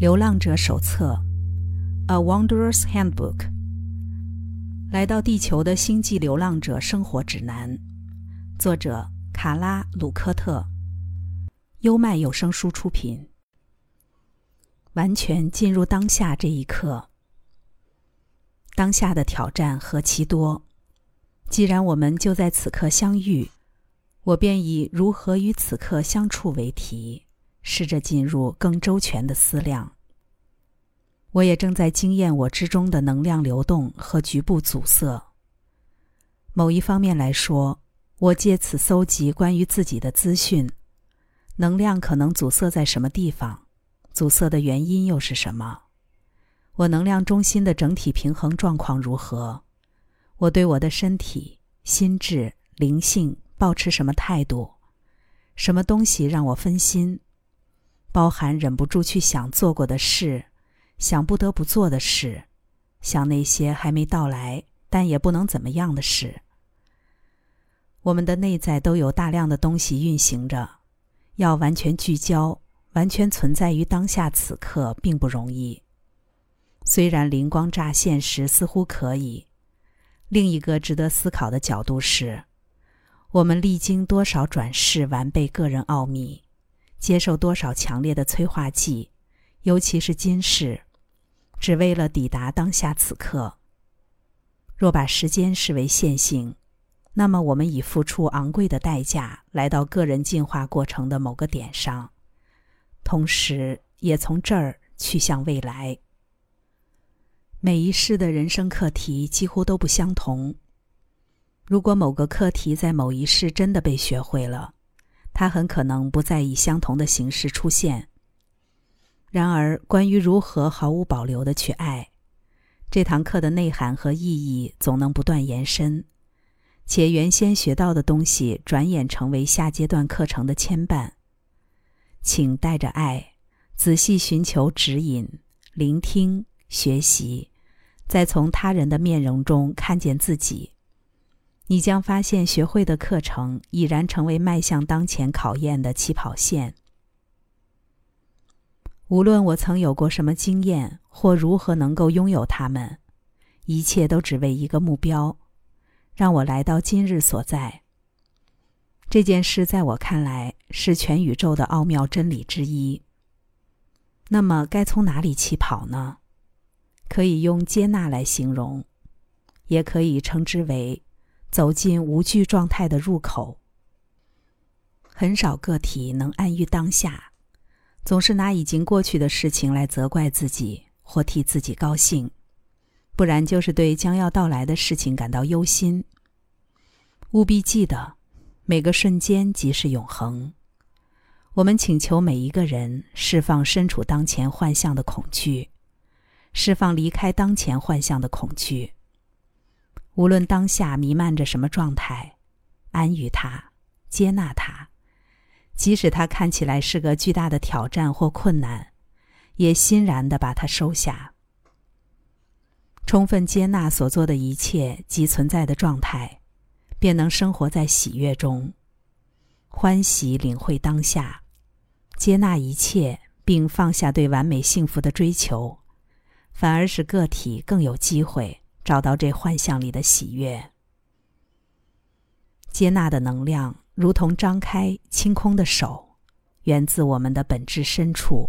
流浪者手册，《A Wanderer's Handbook》。来到地球的星际流浪者生活指南，作者卡拉·鲁科特，优麦有声书出品。完全进入当下这一刻，当下的挑战何其多！既然我们就在此刻相遇，我便以如何与此刻相处为题。试着进入更周全的思量。我也正在经验我之中的能量流动和局部阻塞。某一方面来说，我借此搜集关于自己的资讯。能量可能阻塞在什么地方？阻塞的原因又是什么？我能量中心的整体平衡状况如何？我对我的身体、心智、灵性保持什么态度？什么东西让我分心？包含忍不住去想做过的事，想不得不做的事，想那些还没到来但也不能怎么样的事。我们的内在都有大量的东西运行着，要完全聚焦、完全存在于当下此刻并不容易。虽然灵光乍现时似乎可以，另一个值得思考的角度是：我们历经多少转世完备个人奥秘。接受多少强烈的催化剂，尤其是今世，只为了抵达当下此刻。若把时间视为线性，那么我们已付出昂贵的代价来到个人进化过程的某个点上，同时也从这儿去向未来。每一世的人生课题几乎都不相同。如果某个课题在某一世真的被学会了，它很可能不再以相同的形式出现。然而，关于如何毫无保留的去爱，这堂课的内涵和意义总能不断延伸，且原先学到的东西转眼成为下阶段课程的牵绊。请带着爱，仔细寻求指引，聆听，学习，再从他人的面容中看见自己。你将发现，学会的课程已然成为迈向当前考验的起跑线。无论我曾有过什么经验，或如何能够拥有它们，一切都只为一个目标，让我来到今日所在。这件事在我看来是全宇宙的奥妙真理之一。那么，该从哪里起跑呢？可以用接纳来形容，也可以称之为。走进无惧状态的入口。很少个体能安于当下，总是拿已经过去的事情来责怪自己或替自己高兴，不然就是对将要到来的事情感到忧心。务必记得，每个瞬间即是永恒。我们请求每一个人释放身处当前幻象的恐惧，释放离开当前幻象的恐惧。无论当下弥漫着什么状态，安于它，接纳它，即使它看起来是个巨大的挑战或困难，也欣然的把它收下。充分接纳所做的一切及存在的状态，便能生活在喜悦中，欢喜领会当下，接纳一切，并放下对完美幸福的追求，反而使个体更有机会。找到这幻象里的喜悦，接纳的能量如同张开清空的手，源自我们的本质深处。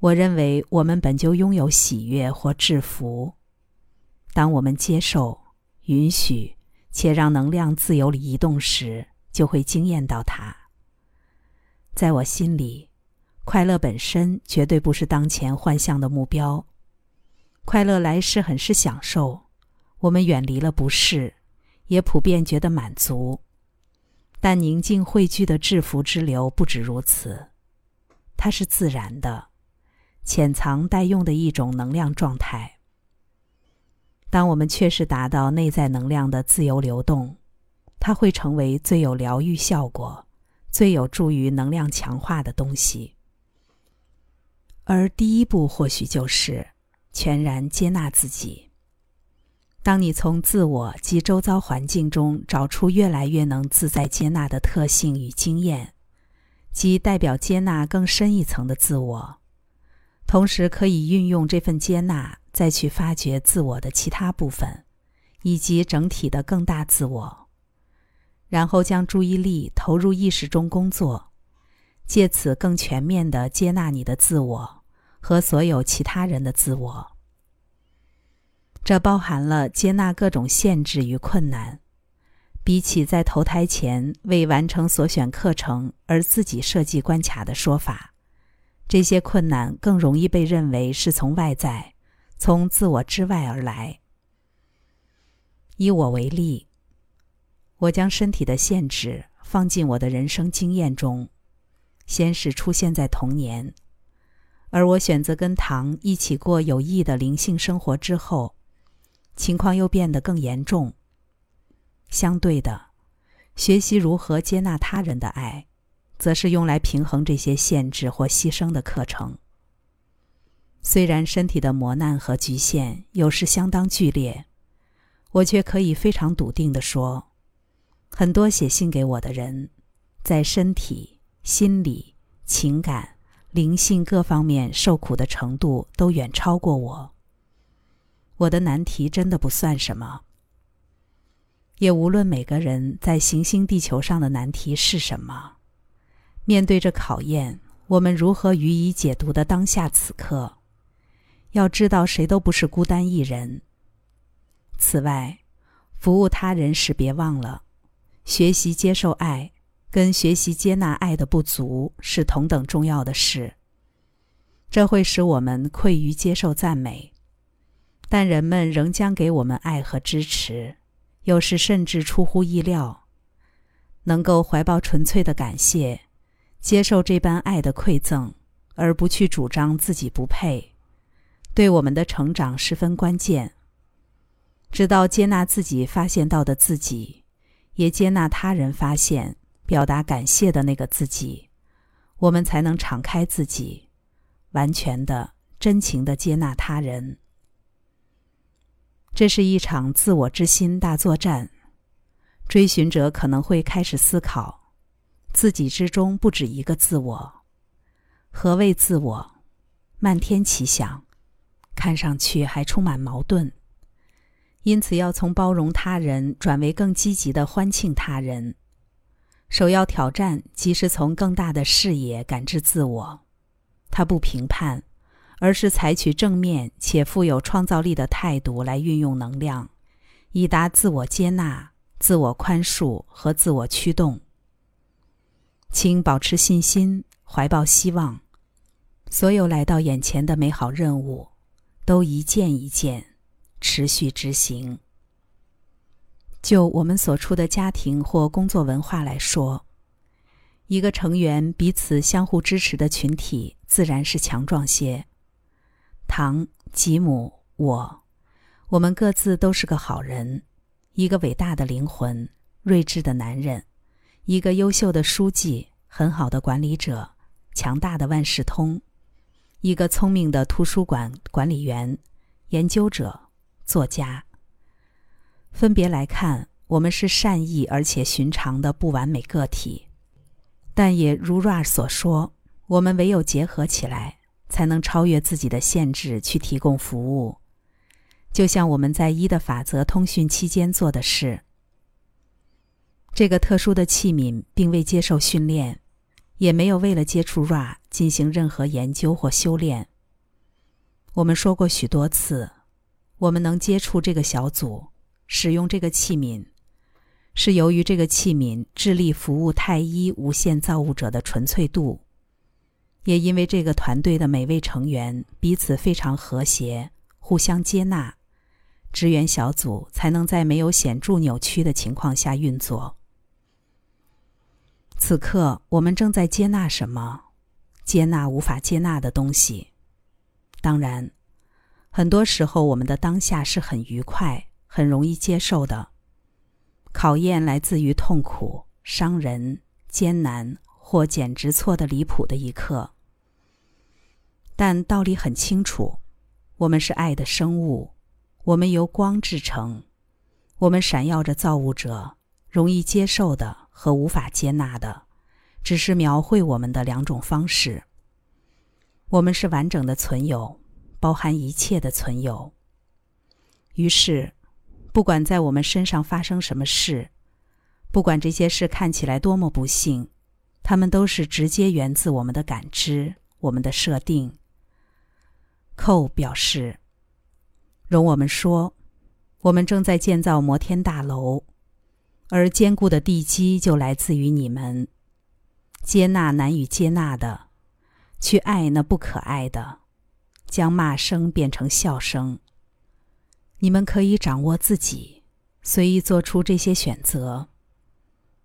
我认为我们本就拥有喜悦或制服。当我们接受、允许且让能量自由里移动时，就会惊艳到它。在我心里，快乐本身绝对不是当前幻象的目标。快乐来时很是享受，我们远离了不适，也普遍觉得满足。但宁静汇聚的制服之流不止如此，它是自然的、潜藏待用的一种能量状态。当我们确实达到内在能量的自由流动，它会成为最有疗愈效果、最有助于能量强化的东西。而第一步或许就是。全然接纳自己。当你从自我及周遭环境中找出越来越能自在接纳的特性与经验，即代表接纳更深一层的自我，同时可以运用这份接纳，再去发掘自我的其他部分，以及整体的更大自我，然后将注意力投入意识中工作，借此更全面的接纳你的自我和所有其他人的自我。这包含了接纳各种限制与困难。比起在投胎前为完成所选课程而自己设计关卡的说法，这些困难更容易被认为是从外在、从自我之外而来。以我为例，我将身体的限制放进我的人生经验中，先是出现在童年，而我选择跟唐一起过有益的灵性生活之后，情况又变得更严重。相对的，学习如何接纳他人的爱，则是用来平衡这些限制或牺牲的课程。虽然身体的磨难和局限有时相当剧烈，我却可以非常笃定地说，很多写信给我的人，在身体、心理、情感、灵性各方面受苦的程度都远超过我。我的难题真的不算什么。也无论每个人在行星地球上的难题是什么，面对着考验，我们如何予以解读的当下此刻，要知道谁都不是孤单一人。此外，服务他人时别忘了，学习接受爱跟学习接纳爱的不足是同等重要的事。这会使我们愧于接受赞美，但人们仍将给我们爱和支持。有时甚至出乎意料，能够怀抱纯粹的感谢，接受这般爱的馈赠，而不去主张自己不配，对我们的成长十分关键。直到接纳自己发现到的自己，也接纳他人发现、表达感谢的那个自己，我们才能敞开自己，完全的、真情的接纳他人。这是一场自我之心大作战，追寻者可能会开始思考：自己之中不止一个自我。何谓自我？漫天奇想，看上去还充满矛盾。因此，要从包容他人转为更积极的欢庆他人。首要挑战即是从更大的视野感知自我，他不评判。而是采取正面且富有创造力的态度来运用能量，以达自我接纳、自我宽恕和自我驱动。请保持信心，怀抱希望。所有来到眼前的美好任务，都一件一件持续执行。就我们所处的家庭或工作文化来说，一个成员彼此相互支持的群体，自然是强壮些。唐、吉姆、我，我们各自都是个好人，一个伟大的灵魂，睿智的男人，一个优秀的书记，很好的管理者，强大的万事通，一个聪明的图书馆管理员，研究者，作家。分别来看，我们是善意而且寻常的不完美个体，但也如 Ra 所说，我们唯有结合起来。才能超越自己的限制去提供服务，就像我们在一的法则通讯期间做的事。这个特殊的器皿并未接受训练，也没有为了接触 Ra 进行任何研究或修炼。我们说过许多次，我们能接触这个小组，使用这个器皿，是由于这个器皿致力服务太一无限造物者的纯粹度。也因为这个团队的每位成员彼此非常和谐，互相接纳，支援小组才能在没有显著扭曲的情况下运作。此刻，我们正在接纳什么？接纳无法接纳的东西。当然，很多时候我们的当下是很愉快、很容易接受的。考验来自于痛苦、伤人、艰难，或简直错的离谱的一刻。但道理很清楚，我们是爱的生物，我们由光制成，我们闪耀着造物者容易接受的和无法接纳的，只是描绘我们的两种方式。我们是完整的存有，包含一切的存有。于是，不管在我们身上发生什么事，不管这些事看起来多么不幸，它们都是直接源自我们的感知、我们的设定。寇表示：“容我们说，我们正在建造摩天大楼，而坚固的地基就来自于你们。接纳难以接纳的，去爱那不可爱的，将骂声变成笑声。你们可以掌握自己，随意做出这些选择。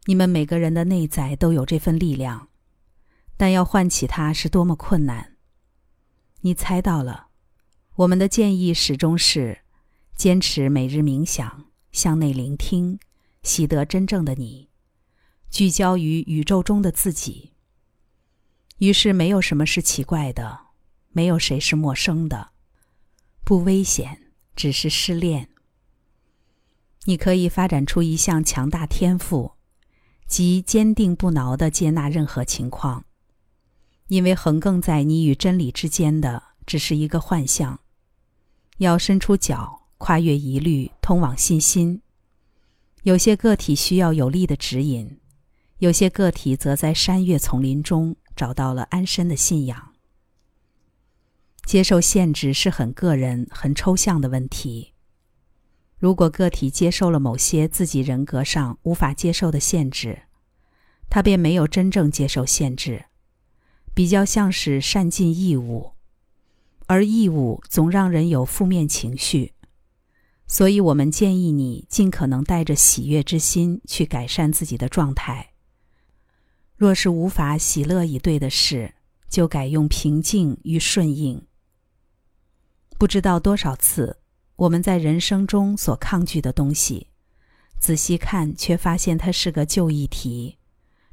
你们每个人的内在都有这份力量，但要唤起它是多么困难。”你猜到了，我们的建议始终是坚持每日冥想，向内聆听，习得真正的你，聚焦于宇宙中的自己。于是，没有什么是奇怪的，没有谁是陌生的，不危险，只是失恋。你可以发展出一项强大天赋，即坚定不挠的接纳任何情况。因为横亘在你与真理之间的只是一个幻象，要伸出脚，跨越疑虑，通往信心。有些个体需要有力的指引，有些个体则在山岳丛林中找到了安身的信仰。接受限制是很个人、很抽象的问题。如果个体接受了某些自己人格上无法接受的限制，他便没有真正接受限制。比较像是善尽义务，而义务总让人有负面情绪，所以我们建议你尽可能带着喜悦之心去改善自己的状态。若是无法喜乐以对的事，就改用平静与顺应。不知道多少次，我们在人生中所抗拒的东西，仔细看却发现它是个旧议题，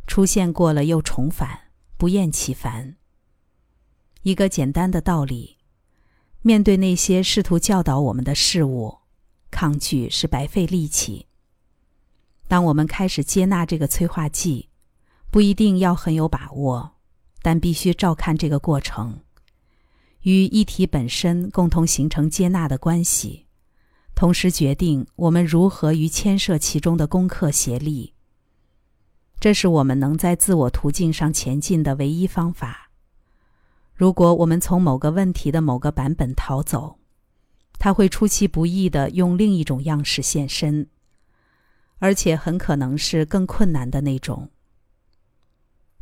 出现过了又重返。不厌其烦。一个简单的道理：面对那些试图教导我们的事物，抗拒是白费力气。当我们开始接纳这个催化剂，不一定要很有把握，但必须照看这个过程，与议题本身共同形成接纳的关系，同时决定我们如何与牵涉其中的功课协力。这是我们能在自我途径上前进的唯一方法。如果我们从某个问题的某个版本逃走，它会出其不意的用另一种样式现身，而且很可能是更困难的那种。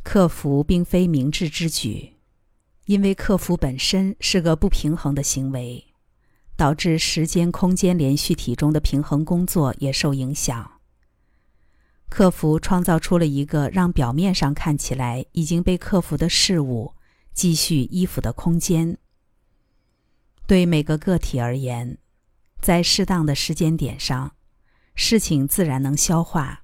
克服并非明智之举，因为克服本身是个不平衡的行为，导致时间空间连续体中的平衡工作也受影响。克服创造出了一个让表面上看起来已经被克服的事物继续依附的空间。对每个个体而言，在适当的时间点上，事情自然能消化。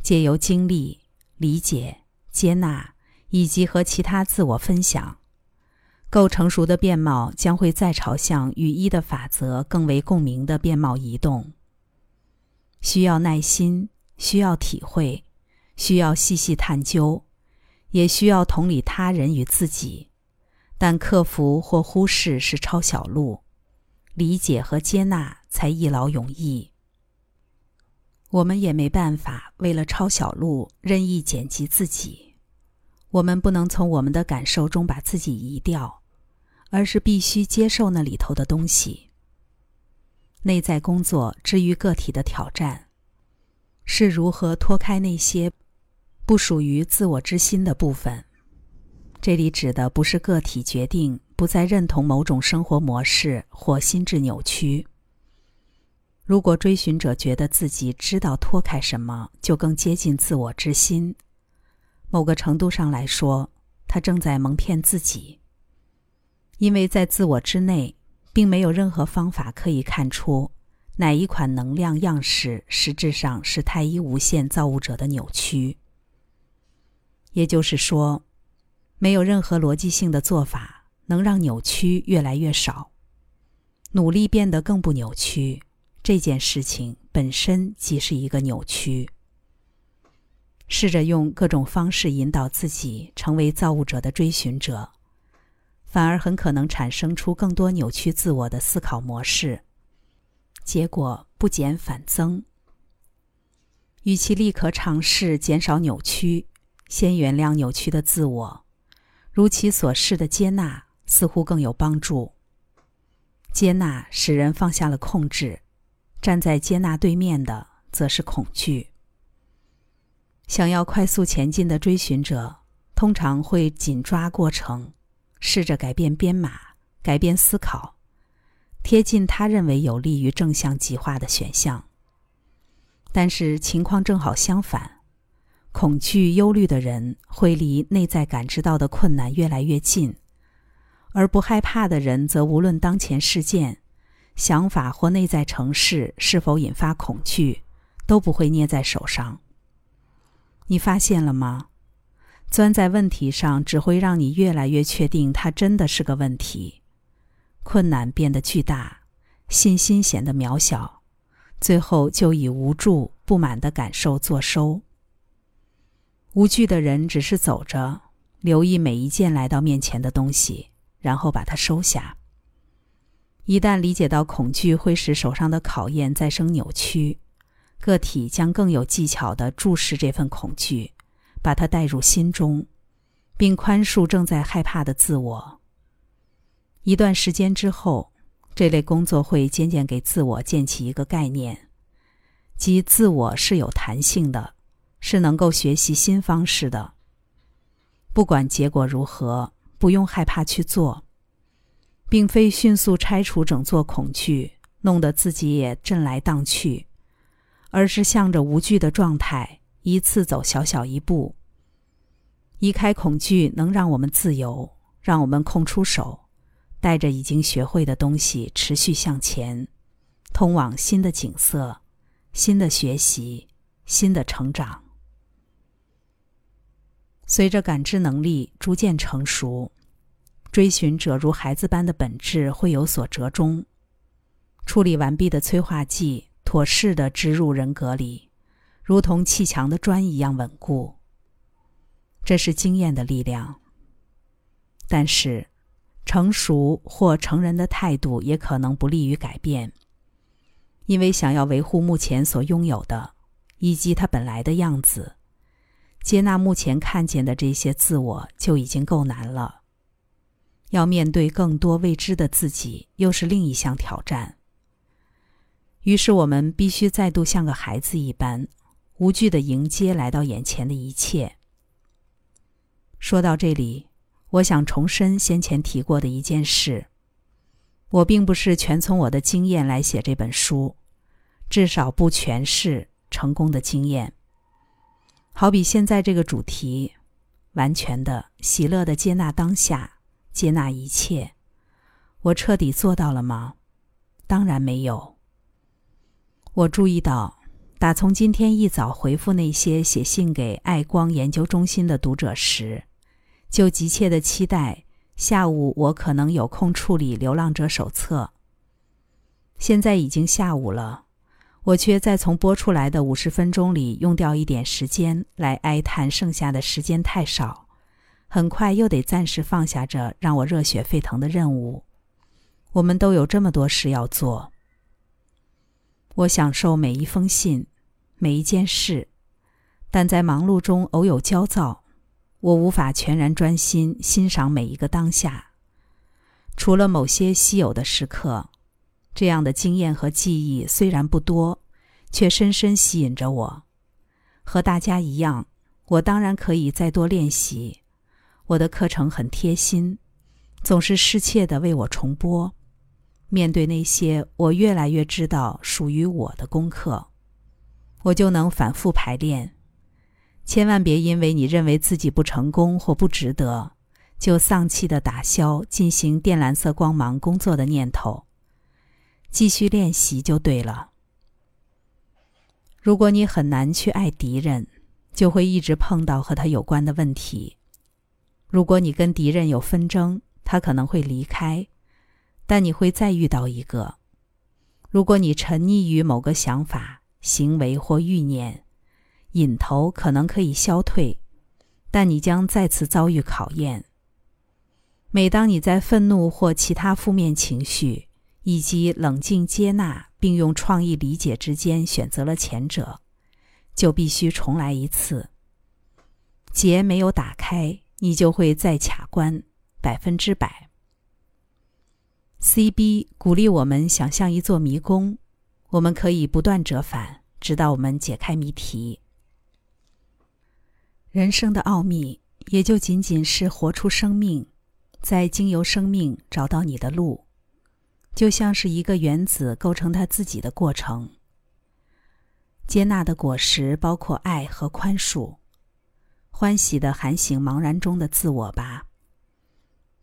借由经历、理解、接纳以及和其他自我分享，够成熟的面貌将会再朝向与一的法则更为共鸣的面貌移动。需要耐心。需要体会，需要细细探究，也需要同理他人与自己，但克服或忽视是抄小路，理解和接纳才一劳永逸。我们也没办法为了抄小路任意剪辑自己，我们不能从我们的感受中把自己移掉，而是必须接受那里头的东西。内在工作之于个体的挑战。是如何脱开那些不属于自我之心的部分？这里指的不是个体决定不再认同某种生活模式或心智扭曲。如果追寻者觉得自己知道脱开什么就更接近自我之心，某个程度上来说，他正在蒙骗自己，因为在自我之内，并没有任何方法可以看出。哪一款能量样式实质上是太一无限造物者的扭曲？也就是说，没有任何逻辑性的做法能让扭曲越来越少。努力变得更不扭曲，这件事情本身即是一个扭曲。试着用各种方式引导自己成为造物者的追寻者，反而很可能产生出更多扭曲自我的思考模式，结果不减反增。与其立刻尝试减少扭曲，先原谅扭曲的自我，如其所示的接纳似乎更有帮助。接纳使人放下了控制，站在接纳对面的则是恐惧。想要快速前进的追寻者，通常会紧抓过程。试着改变编码，改变思考，贴近他认为有利于正向极化的选项。但是情况正好相反，恐惧、忧虑的人会离内在感知到的困难越来越近，而不害怕的人则无论当前事件、想法或内在城市是否引发恐惧，都不会捏在手上。你发现了吗？钻在问题上，只会让你越来越确定它真的是个问题。困难变得巨大，信心显得渺小，最后就以无助、不满的感受作收。无惧的人只是走着，留意每一件来到面前的东西，然后把它收下。一旦理解到恐惧会使手上的考验再生扭曲，个体将更有技巧地注视这份恐惧。把它带入心中，并宽恕正在害怕的自我。一段时间之后，这类工作会渐渐给自我建起一个概念，即自我是有弹性的，是能够学习新方式的。不管结果如何，不用害怕去做，并非迅速拆除整座恐惧，弄得自己也震来荡去，而是向着无惧的状态。一次走小小一步，移开恐惧，能让我们自由，让我们空出手，带着已经学会的东西持续向前，通往新的景色、新的学习、新的成长。随着感知能力逐渐成熟，追寻者如孩子般的本质会有所折中。处理完毕的催化剂，妥适的植入人格里。如同砌墙的砖一样稳固。这是经验的力量。但是，成熟或成人的态度也可能不利于改变，因为想要维护目前所拥有的，以及它本来的样子，接纳目前看见的这些自我就已经够难了。要面对更多未知的自己，又是另一项挑战。于是，我们必须再度像个孩子一般。无惧的迎接来到眼前的一切。说到这里，我想重申先前提过的一件事：我并不是全从我的经验来写这本书，至少不全是成功的经验。好比现在这个主题，完全的、喜乐的接纳当下，接纳一切，我彻底做到了吗？当然没有。我注意到。打从今天一早回复那些写信给爱光研究中心的读者时，就急切的期待下午我可能有空处理《流浪者手册》。现在已经下午了，我却在从播出来的五十分钟里用掉一点时间来哀叹剩下的时间太少，很快又得暂时放下这让我热血沸腾的任务。我们都有这么多事要做。我享受每一封信。每一件事，但在忙碌中偶有焦躁，我无法全然专心欣赏每一个当下。除了某些稀有的时刻，这样的经验和记忆虽然不多，却深深吸引着我。和大家一样，我当然可以再多练习。我的课程很贴心，总是适切的为我重播。面对那些我越来越知道属于我的功课。我就能反复排练，千万别因为你认为自己不成功或不值得，就丧气的打消进行靛蓝色光芒工作的念头。继续练习就对了。如果你很难去爱敌人，就会一直碰到和他有关的问题。如果你跟敌人有纷争，他可能会离开，但你会再遇到一个。如果你沉溺于某个想法，行为或欲念，瘾头可能可以消退，但你将再次遭遇考验。每当你在愤怒或其他负面情绪以及冷静接纳并用创意理解之间选择了前者，就必须重来一次。结没有打开，你就会再卡关，百分之百。C.B. 鼓励我们想象一座迷宫，我们可以不断折返，直到我们解开谜题。人生的奥秘，也就仅仅是活出生命。在经由生命找到你的路，就像是一个原子构成它自己的过程。接纳的果实包括爱和宽恕，欢喜的喊醒茫然中的自我吧。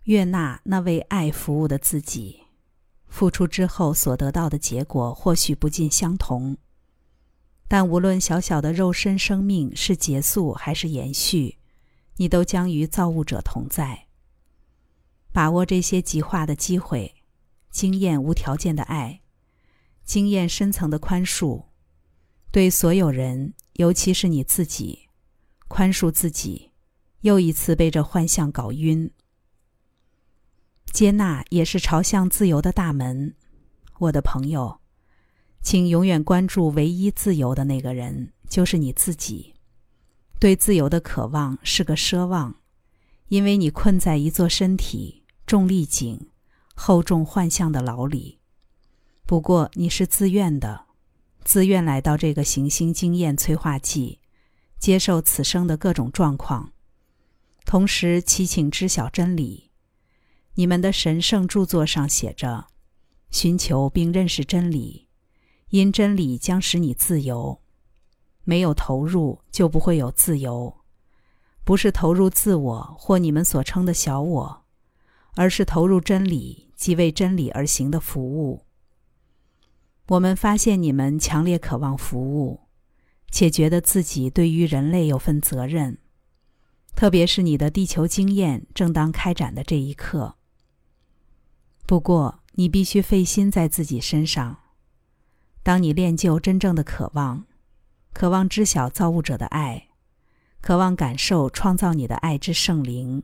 悦纳那为爱服务的自己，付出之后所得到的结果或许不尽相同，但无论小小的肉身生命是结束还是延续，你都将与造物者同在。把握这些极化的机会，经验无条件的爱，经验深层的宽恕，对所有人，尤其是你自己，宽恕自己，又一次被这幻象搞晕。接纳也是朝向自由的大门，我的朋友，请永远关注唯一自由的那个人，就是你自己。对自由的渴望是个奢望，因为你困在一座身体。重力井、厚重幻象的牢里。不过你是自愿的，自愿来到这个行星经验催化剂，接受此生的各种状况，同时祈请知晓真理。你们的神圣著作上写着：“寻求并认识真理，因真理将使你自由。没有投入，就不会有自由。不是投入自我或你们所称的小我。”而是投入真理即为真理而行的服务。我们发现你们强烈渴望服务，且觉得自己对于人类有份责任，特别是你的地球经验正当开展的这一刻。不过，你必须费心在自己身上。当你练就真正的渴望，渴望知晓造物者的爱，渴望感受创造你的爱之圣灵。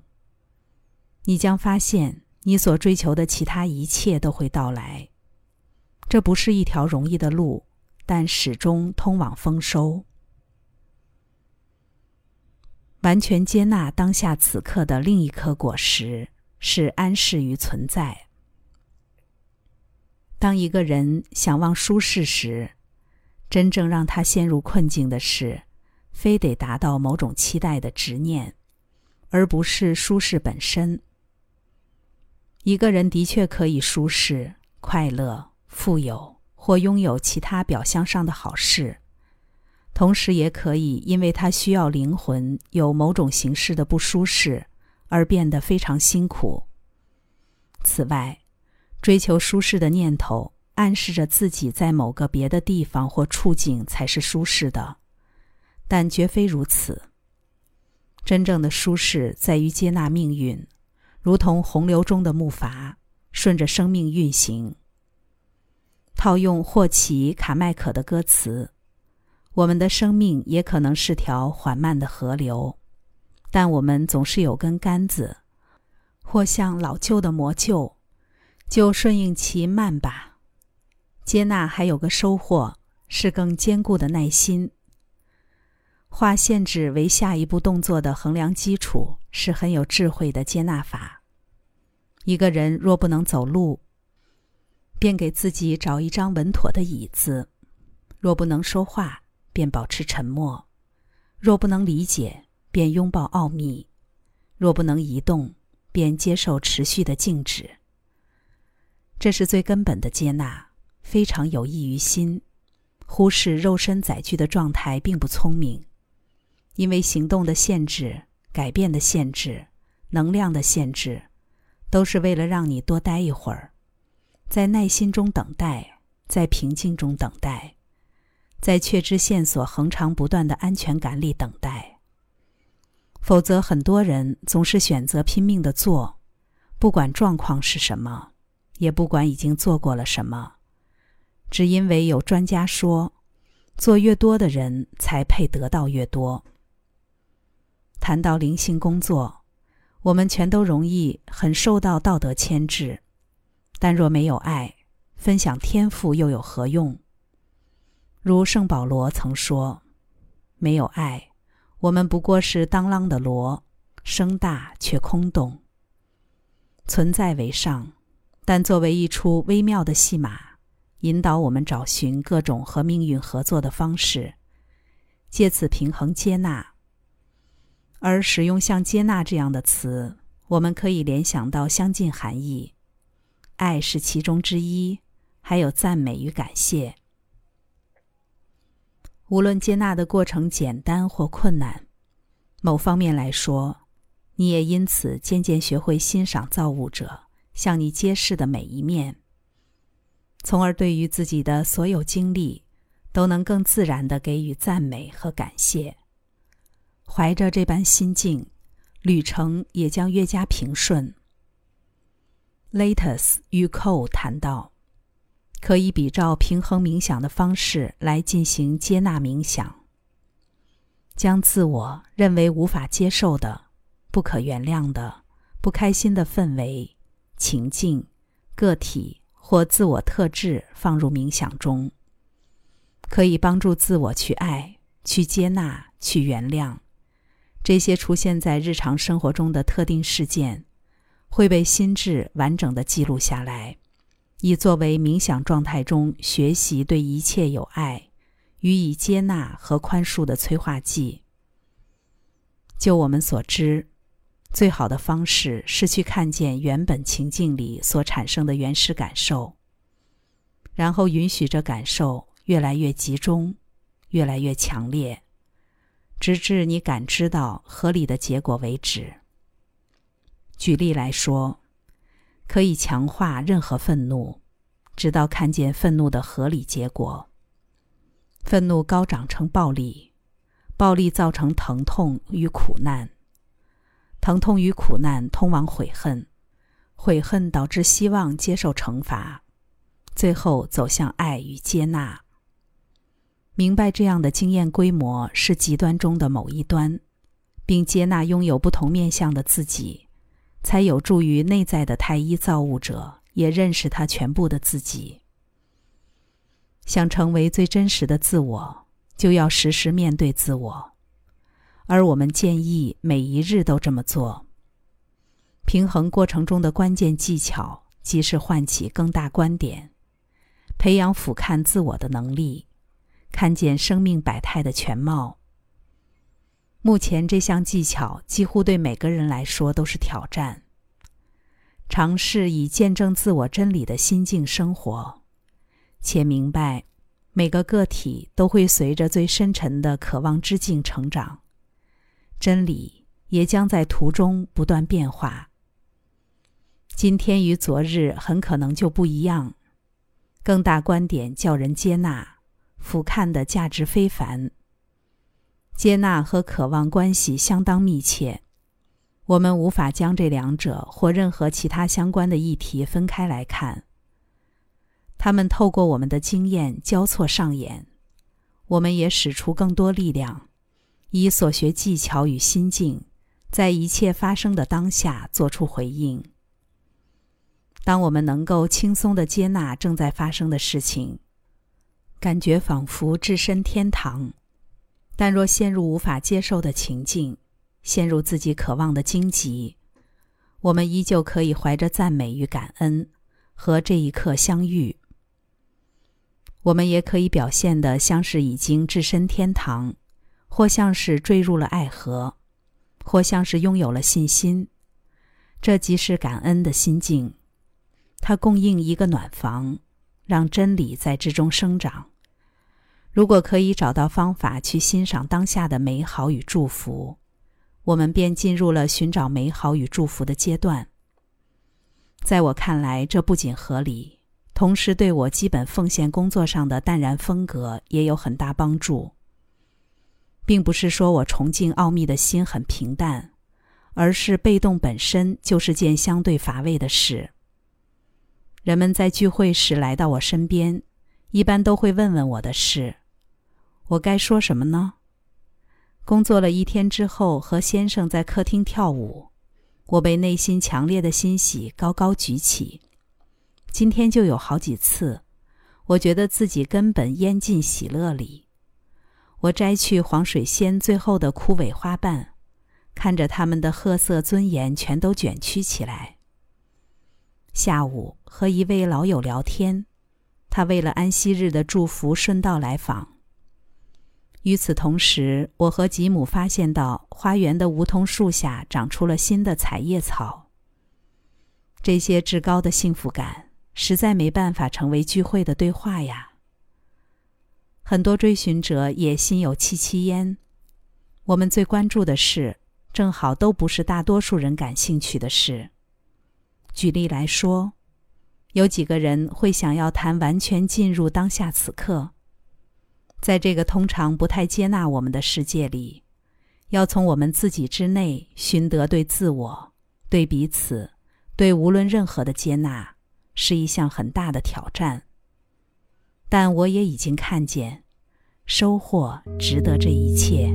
你将发现，你所追求的其他一切都会到来。这不是一条容易的路，但始终通往丰收。完全接纳当下此刻的另一颗果实，是安适于存在。当一个人想望舒适时，真正让他陷入困境的是，非得达到某种期待的执念，而不是舒适本身。一个人的确可以舒适、快乐、富有，或拥有其他表象上的好事，同时也可以因为他需要灵魂有某种形式的不舒适而变得非常辛苦。此外，追求舒适的念头暗示着自己在某个别的地方或处境才是舒适的，但绝非如此。真正的舒适在于接纳命运。如同洪流中的木筏，顺着生命运行。套用霍奇·卡麦可的歌词：“我们的生命也可能是条缓慢的河流，但我们总是有根杆子，或像老旧的磨臼，就顺应其慢吧。接纳还有个收获，是更坚固的耐心。画限制为下一步动作的衡量基础，是很有智慧的接纳法。”一个人若不能走路，便给自己找一张稳妥的椅子；若不能说话，便保持沉默；若不能理解，便拥抱奥秘；若不能移动，便接受持续的静止。这是最根本的接纳，非常有益于心。忽视肉身载具的状态并不聪明，因为行动的限制、改变的限制、能量的限制。都是为了让你多待一会儿，在耐心中等待，在平静中等待，在确知线索恒长不断的安全感里等待。否则，很多人总是选择拼命的做，不管状况是什么，也不管已经做过了什么，只因为有专家说，做越多的人才配得到越多。谈到灵性工作。我们全都容易很受到道德牵制，但若没有爱，分享天赋又有何用？如圣保罗曾说：“没有爱，我们不过是当啷的锣，声大却空洞。存在为上，但作为一出微妙的戏码，引导我们找寻各种和命运合作的方式，借此平衡接纳。而使用像接纳这样的词，我们可以联想到相近含义，爱是其中之一，还有赞美与感谢。”无论接纳的过程简单或困难，某方面来说，你也因此渐渐学会欣赏造物者向你揭示的每一面，从而对于自己的所有经历，都能更自然的给予赞美和感谢。怀着这般心境，旅程也将越加平顺。Latus 与 Cole 谈到。可以比照平衡冥想的方式来进行接纳冥想，将自我认为无法接受的、不可原谅的、不开心的氛围、情境、个体或自我特质放入冥想中，可以帮助自我去爱、去接纳、去原谅这些出现在日常生活中的特定事件，会被心智完整的记录下来。以作为冥想状态中学习对一切有爱、予以接纳和宽恕的催化剂。就我们所知，最好的方式是去看见原本情境里所产生的原始感受，然后允许这感受越来越集中、越来越强烈，直至你感知到合理的结果为止。举例来说。可以强化任何愤怒，直到看见愤怒的合理结果。愤怒高涨成暴力，暴力造成疼痛与苦难，疼痛与苦难通往悔恨，悔恨导致希望接受惩罚，最后走向爱与接纳。明白这样的经验规模是极端中的某一端，并接纳拥有不同面相的自己。才有助于内在的太一造物者也认识他全部的自己。想成为最真实的自我，就要时时面对自我，而我们建议每一日都这么做。平衡过程中的关键技巧，即是唤起更大观点，培养俯瞰自我的能力，看见生命百态的全貌。目前这项技巧几乎对每个人来说都是挑战。尝试以见证自我真理的心境生活，且明白每个个体都会随着最深沉的渴望之境成长，真理也将在途中不断变化。今天与昨日很可能就不一样。更大观点叫人接纳，俯瞰的价值非凡。接纳和渴望关系相当密切，我们无法将这两者或任何其他相关的议题分开来看。他们透过我们的经验交错上演，我们也使出更多力量，以所学技巧与心境，在一切发生的当下做出回应。当我们能够轻松的接纳正在发生的事情，感觉仿佛置身天堂。但若陷入无法接受的情境，陷入自己渴望的荆棘，我们依旧可以怀着赞美与感恩和这一刻相遇。我们也可以表现得像是已经置身天堂，或像是坠入了爱河，或像是拥有了信心。这即是感恩的心境，它供应一个暖房，让真理在之中生长。如果可以找到方法去欣赏当下的美好与祝福，我们便进入了寻找美好与祝福的阶段。在我看来，这不仅合理，同时对我基本奉献工作上的淡然风格也有很大帮助。并不是说我崇敬奥秘的心很平淡，而是被动本身就是件相对乏味的事。人们在聚会时来到我身边，一般都会问问我的事。我该说什么呢？工作了一天之后，和先生在客厅跳舞，我被内心强烈的欣喜高高举起。今天就有好几次，我觉得自己根本淹进喜乐里。我摘去黄水仙最后的枯萎花瓣，看着它们的褐色尊严全都卷曲起来。下午和一位老友聊天，他为了安息日的祝福顺道来访。与此同时，我和吉姆发现到花园的梧桐树下长出了新的彩叶草。这些至高的幸福感实在没办法成为聚会的对话呀。很多追寻者也心有戚戚焉。我们最关注的事，正好都不是大多数人感兴趣的事。举例来说，有几个人会想要谈完全进入当下此刻。在这个通常不太接纳我们的世界里，要从我们自己之内寻得对自我、对彼此、对无论任何的接纳，是一项很大的挑战。但我也已经看见，收获值得这一切。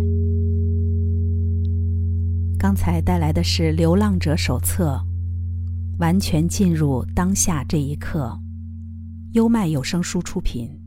刚才带来的是《流浪者手册》，完全进入当下这一刻。优麦有声书出品。